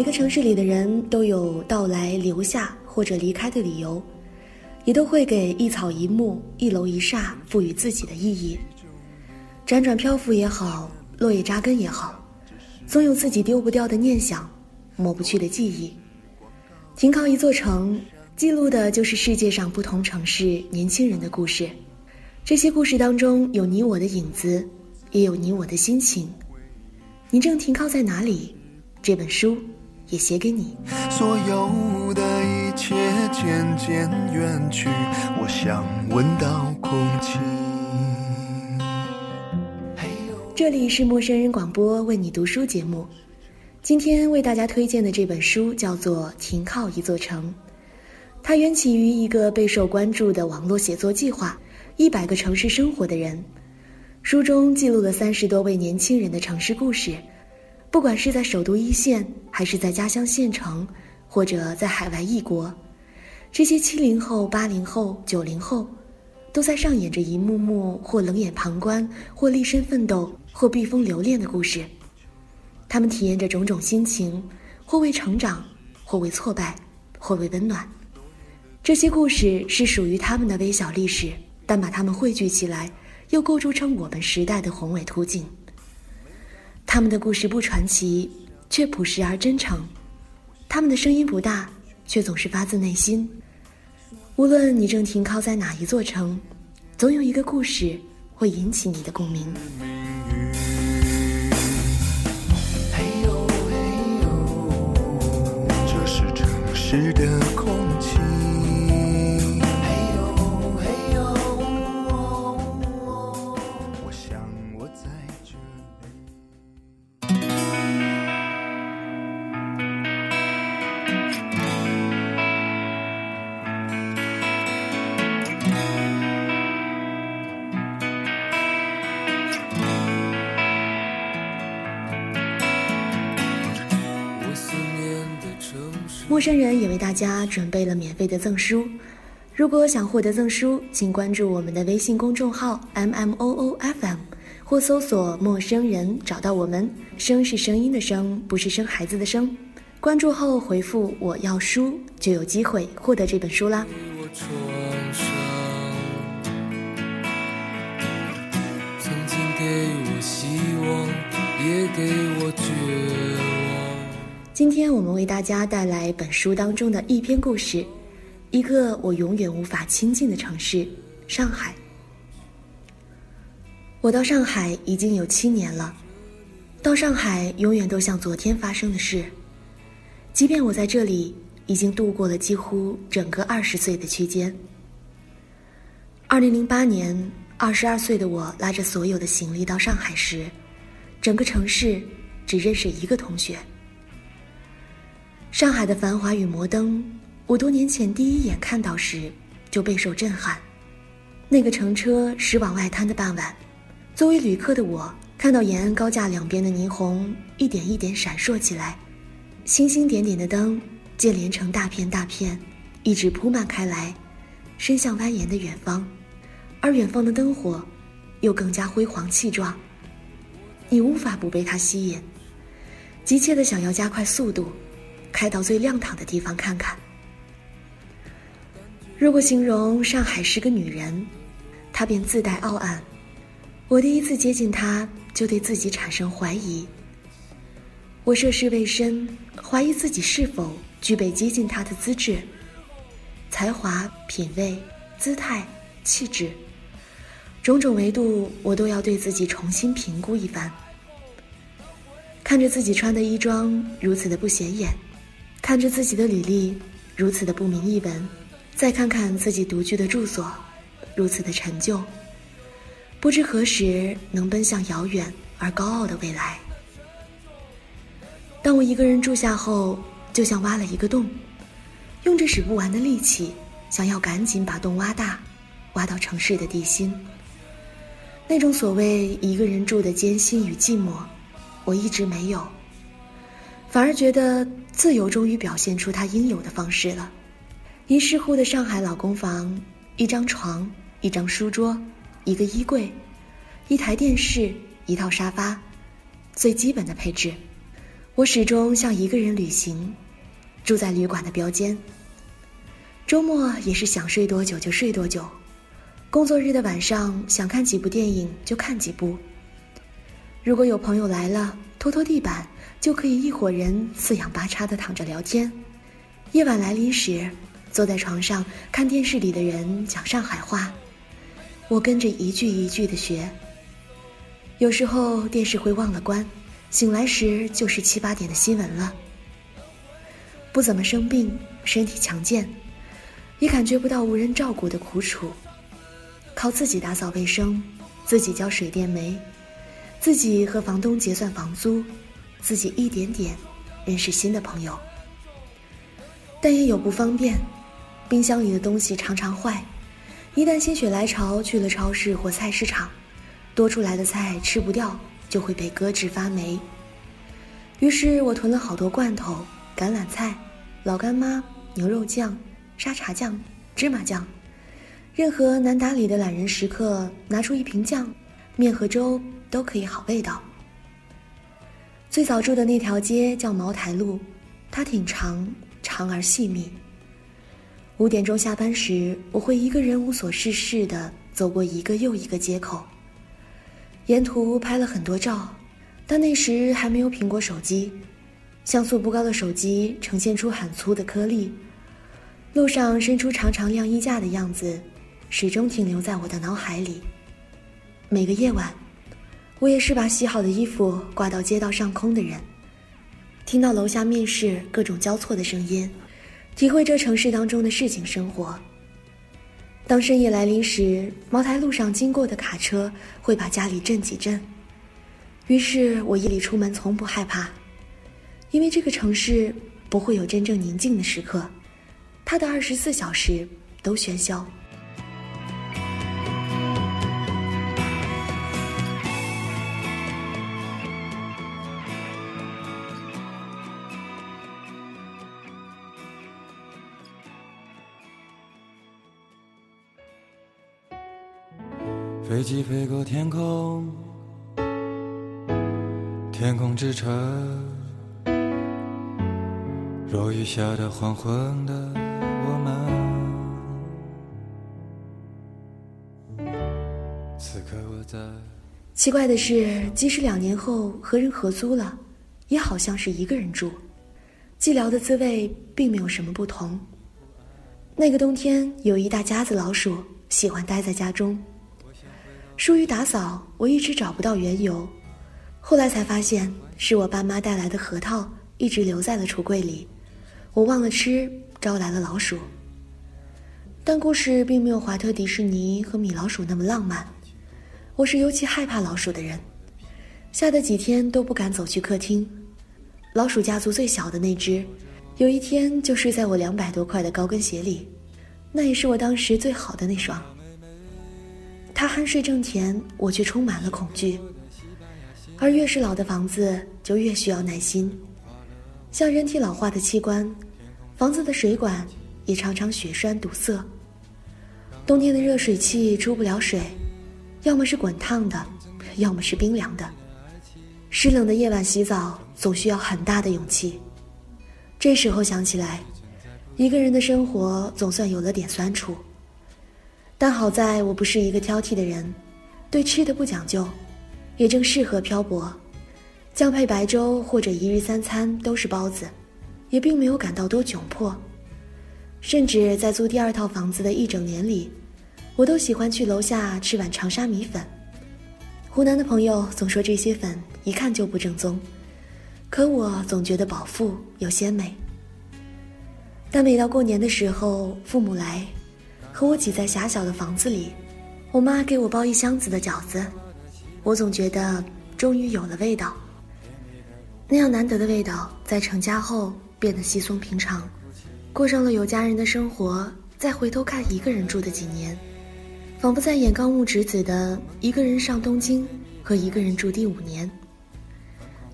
每个城市里的人都有到来、留下或者离开的理由，也都会给一草一木、一楼一刹赋予自己的意义。辗转漂浮也好，落叶扎根也好，总有自己丢不掉的念想，抹不去的记忆。停靠一座城，记录的就是世界上不同城市年轻人的故事。这些故事当中有你我的影子，也有你我的心情。你正停靠在哪里？这本书也写给你。所有的一切渐渐远去，我想闻到空气。这里是陌生人广播为你读书节目，今天为大家推荐的这本书叫做《停靠一座城》，它缘起于一个备受关注的网络写作计划——一百个城市生活的人。书中记录了三十多位年轻人的城市故事，不管是在首都一线，还是在家乡县城，或者在海外异国，这些七零后、八零后、九零后，都在上演着一幕幕或冷眼旁观，或立身奋斗，或避风留恋的故事。他们体验着种种心情，或为成长，或为挫败，或为温暖。这些故事是属于他们的微小历史，但把它们汇聚起来。又构筑成我们时代的宏伟图景。他们的故事不传奇，却朴实而真诚；他们的声音不大，却总是发自内心。无论你正停靠在哪一座城，总有一个故事会引起你的共鸣。嘿呦嘿呦，这是城市的空陌生人也为大家准备了免费的赠书。如果想获得赠书，请关注我们的微信公众号 m m o o f m，或搜索“陌生人”找到我们。声是声音的声，不是生孩子的生。关注后回复“我要书”，就有机会获得这本书啦。曾经给我希望，也给我绝望。今天我们为大家带来本书当中的一篇故事，一个我永远无法亲近的城市——上海。我到上海已经有七年了，到上海永远都像昨天发生的事，即便我在这里已经度过了几乎整个二十岁的区间。二零零八年，二十二岁的我拉着所有的行李到上海时，整个城市只认识一个同学。上海的繁华与摩登，我多年前第一眼看到时就备受震撼。那个乘车驶往外滩的傍晚，作为旅客的我，看到延安高架两边的霓虹一点一点闪烁起来，星星点点的灯接连成大片大片，一直铺漫开来，伸向蜿蜒的远方，而远方的灯火又更加辉煌气壮。你无法不被它吸引，急切的想要加快速度。开到最亮堂的地方看看。如果形容上海是个女人，她便自带傲岸。我第一次接近她，就对自己产生怀疑。我涉世未深，怀疑自己是否具备接近她的资质、才华、品味、姿态、气质，种种维度，我都要对自己重新评估一番。看着自己穿的衣装如此的不显眼。看着自己的履历如此的不明一文，再看看自己独居的住所，如此的陈旧，不知何时能奔向遥远而高傲的未来。当我一个人住下后，就像挖了一个洞，用着使不完的力气，想要赶紧把洞挖大，挖到城市的地心。那种所谓一个人住的艰辛与寂寞，我一直没有。反而觉得自由终于表现出它应有的方式了。一室户的上海老公房，一张床，一张书桌，一个衣柜，一台电视，一套沙发，最基本的配置。我始终像一个人旅行，住在旅馆的标间。周末也是想睡多久就睡多久，工作日的晚上想看几部电影就看几部。如果有朋友来了，拖拖地板，就可以一伙人四仰八叉的躺着聊天。夜晚来临时，坐在床上看电视里的人讲上海话，我跟着一句一句的学。有时候电视会忘了关，醒来时就是七八点的新闻了。不怎么生病，身体强健。也感觉不到无人照顾的苦楚，靠自己打扫卫生，自己交水电煤，自己和房东结算房租，自己一点点认识新的朋友。但也有不方便，冰箱里的东西常常坏，一旦心血来潮去了超市或菜市场，多出来的菜吃不掉，就会被搁置发霉。于是我囤了好多罐头、橄榄菜、老干妈、牛肉酱。沙茶酱、芝麻酱，任何难打理的懒人时刻拿出一瓶酱，面和粥都可以好味道。最早住的那条街叫茅台路，它挺长，长而细密。五点钟下班时，我会一个人无所事事的走过一个又一个街口，沿途拍了很多照，但那时还没有苹果手机，像素不高的手机呈现出很粗的颗粒。路上伸出长长晾衣架的样子，始终停留在我的脑海里。每个夜晚，我也是把洗好的衣服挂到街道上空的人。听到楼下面试各种交错的声音，体会这城市当中的市井生活。当深夜来临时，茅台路上经过的卡车会把家里震几震。于是我夜里出门从不害怕，因为这个城市不会有真正宁静的时刻。它的二十四小时都喧嚣。机飞过天空，天空之城，落雨下的黄昏的我们。奇怪的是，即使两年后和人合租了，也好像是一个人住，寂寥的滋味并没有什么不同。那个冬天，有一大家子老鼠喜欢待在家中。疏于打扫，我一直找不到缘由，后来才发现是我爸妈带来的核桃一直留在了橱柜里，我忘了吃，招来了老鼠。但故事并没有华特迪士尼和米老鼠那么浪漫。我是尤其害怕老鼠的人，吓得几天都不敢走去客厅。老鼠家族最小的那只，有一天就睡在我两百多块的高跟鞋里，那也是我当时最好的那双。他酣睡正甜，我却充满了恐惧。而越是老的房子，就越需要耐心。像人体老化的器官，房子的水管也常常血栓堵塞。冬天的热水器出不了水。要么是滚烫的，要么是冰凉的。湿冷的夜晚洗澡总需要很大的勇气。这时候想起来，一个人的生活总算有了点酸楚。但好在我不是一个挑剔的人，对吃的不讲究，也正适合漂泊。酱配白粥或者一日三餐都是包子，也并没有感到多窘迫。甚至在租第二套房子的一整年里。我都喜欢去楼下吃碗长沙米粉。湖南的朋友总说这些粉一看就不正宗，可我总觉得饱腹又鲜美。但每到过年的时候，父母来，和我挤在狭小的房子里，我妈给我包一箱子的饺子，我总觉得终于有了味道。那样难得的味道，在成家后变得稀松平常，过上了有家人的生活，再回头看一个人住的几年。仿佛在演高木直子的一个人上东京和一个人住第五年。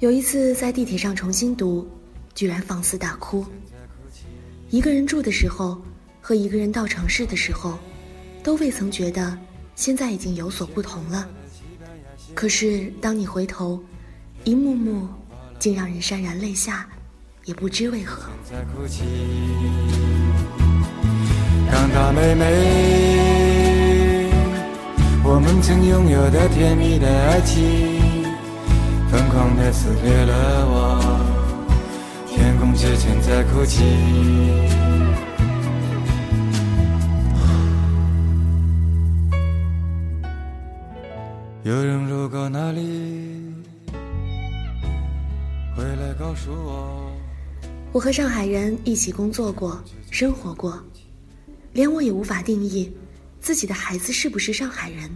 有一次在地铁上重新读，居然放肆大哭。一个人住的时候和一个人到城市的时候，都未曾觉得现在已经有所不同了。可是当你回头，一幕幕竟让人潸然泪下，也不知为何。在哭泣，长大妹妹，我们曾拥有的甜蜜的爱情，疯狂的撕裂了我，天空之城在哭泣。有人路过那里，回来告诉我。我和上海人一起工作过，生活过，连我也无法定义自己的孩子是不是上海人。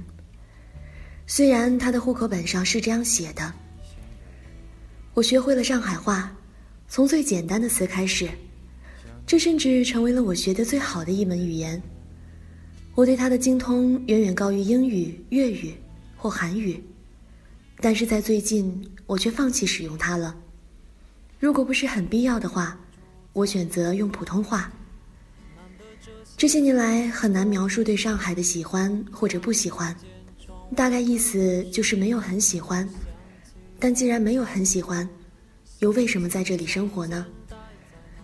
虽然他的户口本上是这样写的。我学会了上海话，从最简单的词开始，这甚至成为了我学得最好的一门语言。我对它的精通远远高于英语、粤语。或韩语，但是在最近，我却放弃使用它了。如果不是很必要的话，我选择用普通话。这些年来，很难描述对上海的喜欢或者不喜欢，大概意思就是没有很喜欢。但既然没有很喜欢，又为什么在这里生活呢？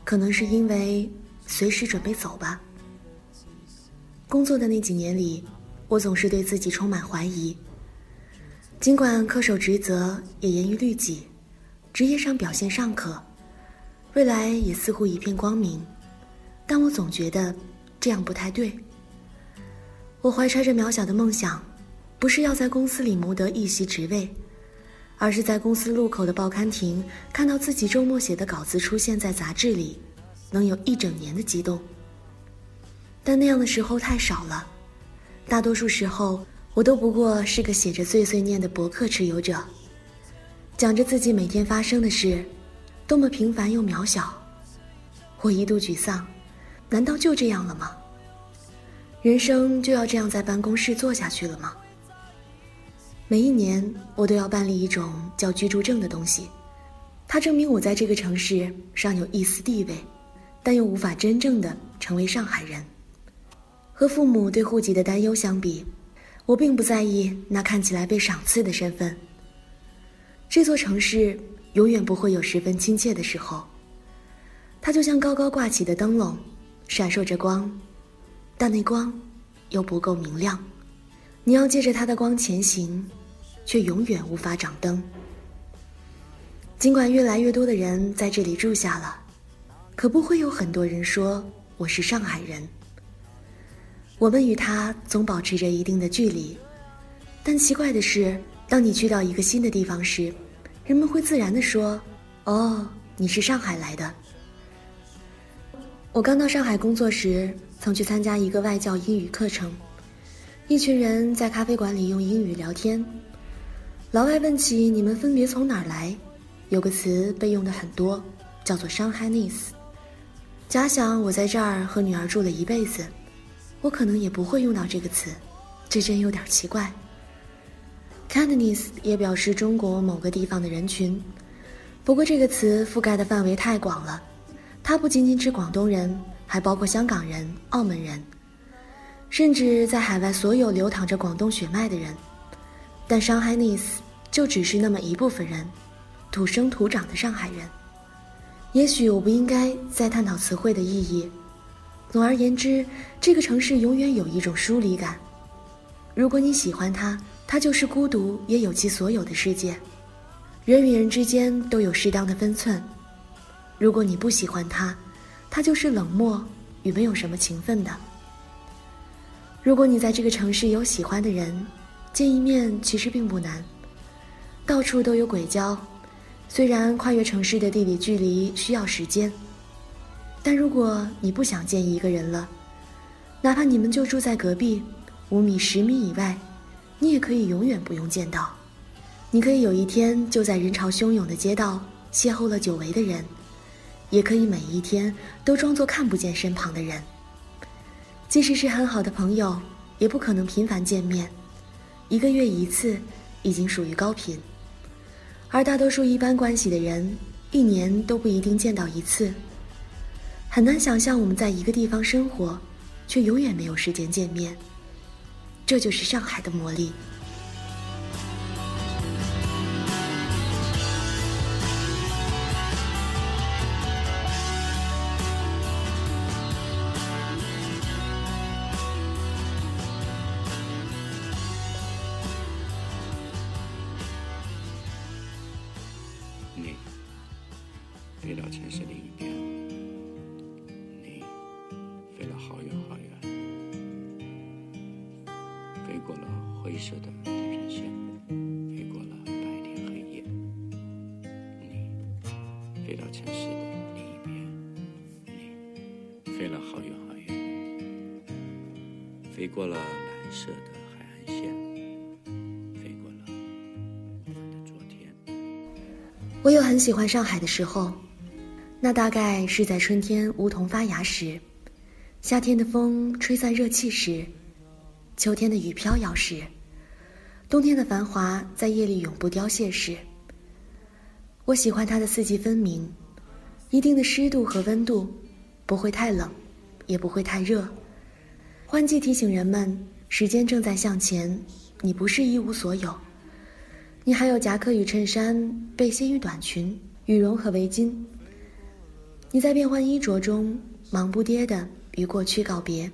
可能是因为随时准备走吧。工作的那几年里，我总是对自己充满怀疑。尽管恪守职责，也严于律己，职业上表现尚可，未来也似乎一片光明，但我总觉得这样不太对。我怀揣着渺小的梦想，不是要在公司里谋得一席职位，而是在公司路口的报刊亭看到自己周末写的稿子出现在杂志里，能有一整年的激动。但那样的时候太少了，大多数时候。我都不过是个写着碎碎念的博客持有者，讲着自己每天发生的事，多么平凡又渺小。我一度沮丧，难道就这样了吗？人生就要这样在办公室坐下去了吗？每一年我都要办理一种叫居住证的东西，它证明我在这个城市尚有一丝地位，但又无法真正的成为上海人。和父母对户籍的担忧相比。我并不在意那看起来被赏赐的身份。这座城市永远不会有十分亲切的时候。它就像高高挂起的灯笼，闪烁着光，但那光又不够明亮。你要借着它的光前行，却永远无法掌灯。尽管越来越多的人在这里住下了，可不会有很多人说我是上海人。我们与他总保持着一定的距离，但奇怪的是，当你去到一个新的地方时，人们会自然地说：“哦，你是上海来的。”我刚到上海工作时，曾去参加一个外教英语课程，一群人在咖啡馆里用英语聊天。老外问起你们分别从哪儿来，有个词被用的很多，叫做 “Shanghainese”。假想我在这儿和女儿住了一辈子。我可能也不会用到这个词，这真有点奇怪。Cantonese 也表示中国某个地方的人群，不过这个词覆盖的范围太广了，它不仅仅指广东人，还包括香港人、澳门人，甚至在海外所有流淌着广东血脉的人。但 Shanghainese 就只是那么一部分人，土生土长的上海人。也许我不应该再探讨词汇的意义。总而言之，这个城市永远有一种疏离感。如果你喜欢它，它就是孤独，也有其所有的世界。人与人之间都有适当的分寸。如果你不喜欢它，它就是冷漠与没有什么情分的。如果你在这个城市有喜欢的人，见一面其实并不难。到处都有鬼交，虽然跨越城市的地理距离需要时间。但如果你不想见一个人了，哪怕你们就住在隔壁，五米、十米以外，你也可以永远不用见到。你可以有一天就在人潮汹涌的街道邂逅了久违的人，也可以每一天都装作看不见身旁的人。即使是很好的朋友，也不可能频繁见面，一个月一次已经属于高频。而大多数一般关系的人，一年都不一定见到一次。很难想象我们在一个地方生活，却永远没有时间见面。这就是上海的魔力。飞过了蓝色的海岸线，飞过了我们的昨天。我有很喜欢上海的时候，那大概是在春天梧桐发芽时，夏天的风吹散热气时，秋天的雨飘摇时，冬天的繁华在夜里永不凋谢时。我喜欢它的四季分明，一定的湿度和温度，不会太冷，也不会太热。换季提醒人们，时间正在向前，你不是一无所有。你还有夹克与衬衫、背心与短裙、羽绒和围巾。你在变换衣着中忙不迭地与过去告别，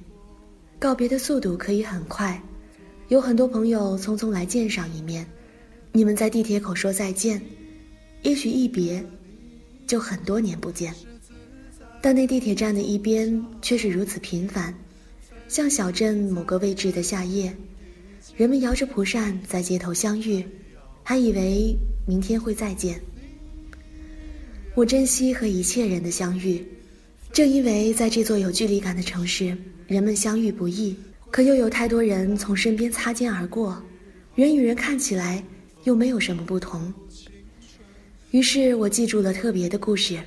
告别的速度可以很快，有很多朋友匆匆来见上一面，你们在地铁口说再见，也许一别就很多年不见，但那地铁站的一边却是如此频繁，像小镇某个位置的夏夜，人们摇着蒲扇在街头相遇。还以为明天会再见。我珍惜和一切人的相遇，正因为在这座有距离感的城市，人们相遇不易，可又有太多人从身边擦肩而过，人与人看起来又没有什么不同。于是我记住了特别的故事，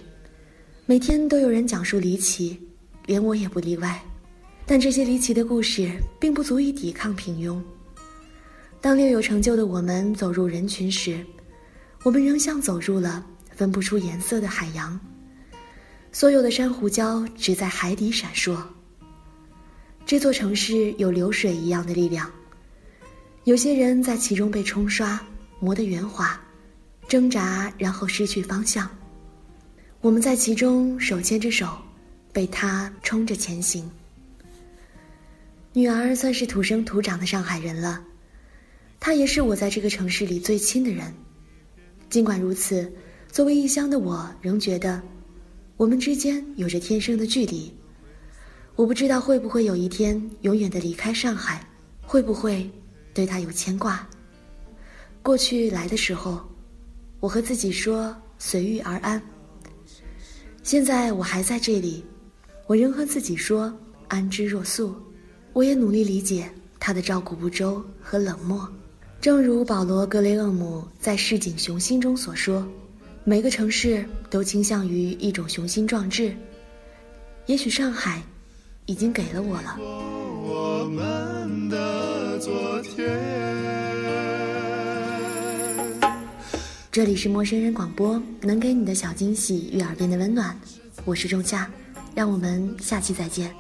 每天都有人讲述离奇，连我也不例外。但这些离奇的故事并不足以抵抗平庸。当略有成就的我们走入人群时，我们仍像走入了分不出颜色的海洋。所有的珊瑚礁只在海底闪烁。这座城市有流水一样的力量，有些人在其中被冲刷、磨得圆滑，挣扎然后失去方向。我们在其中手牵着手，被它冲着前行。女儿算是土生土长的上海人了。她也是我在这个城市里最亲的人，尽管如此，作为异乡的我仍觉得，我们之间有着天生的距离。我不知道会不会有一天永远的离开上海，会不会对他有牵挂。过去来的时候，我和自己说随遇而安。现在我还在这里，我仍和自己说安之若素。我也努力理解他的照顾不周和冷漠。正如保罗·格雷厄姆在《市井雄心》中所说：“每个城市都倾向于一种雄心壮志。也许上海已经给了我了。”我们的昨天。这里是陌生人广播，能给你的小惊喜与耳边的温暖。我是仲夏，让我们下期再见。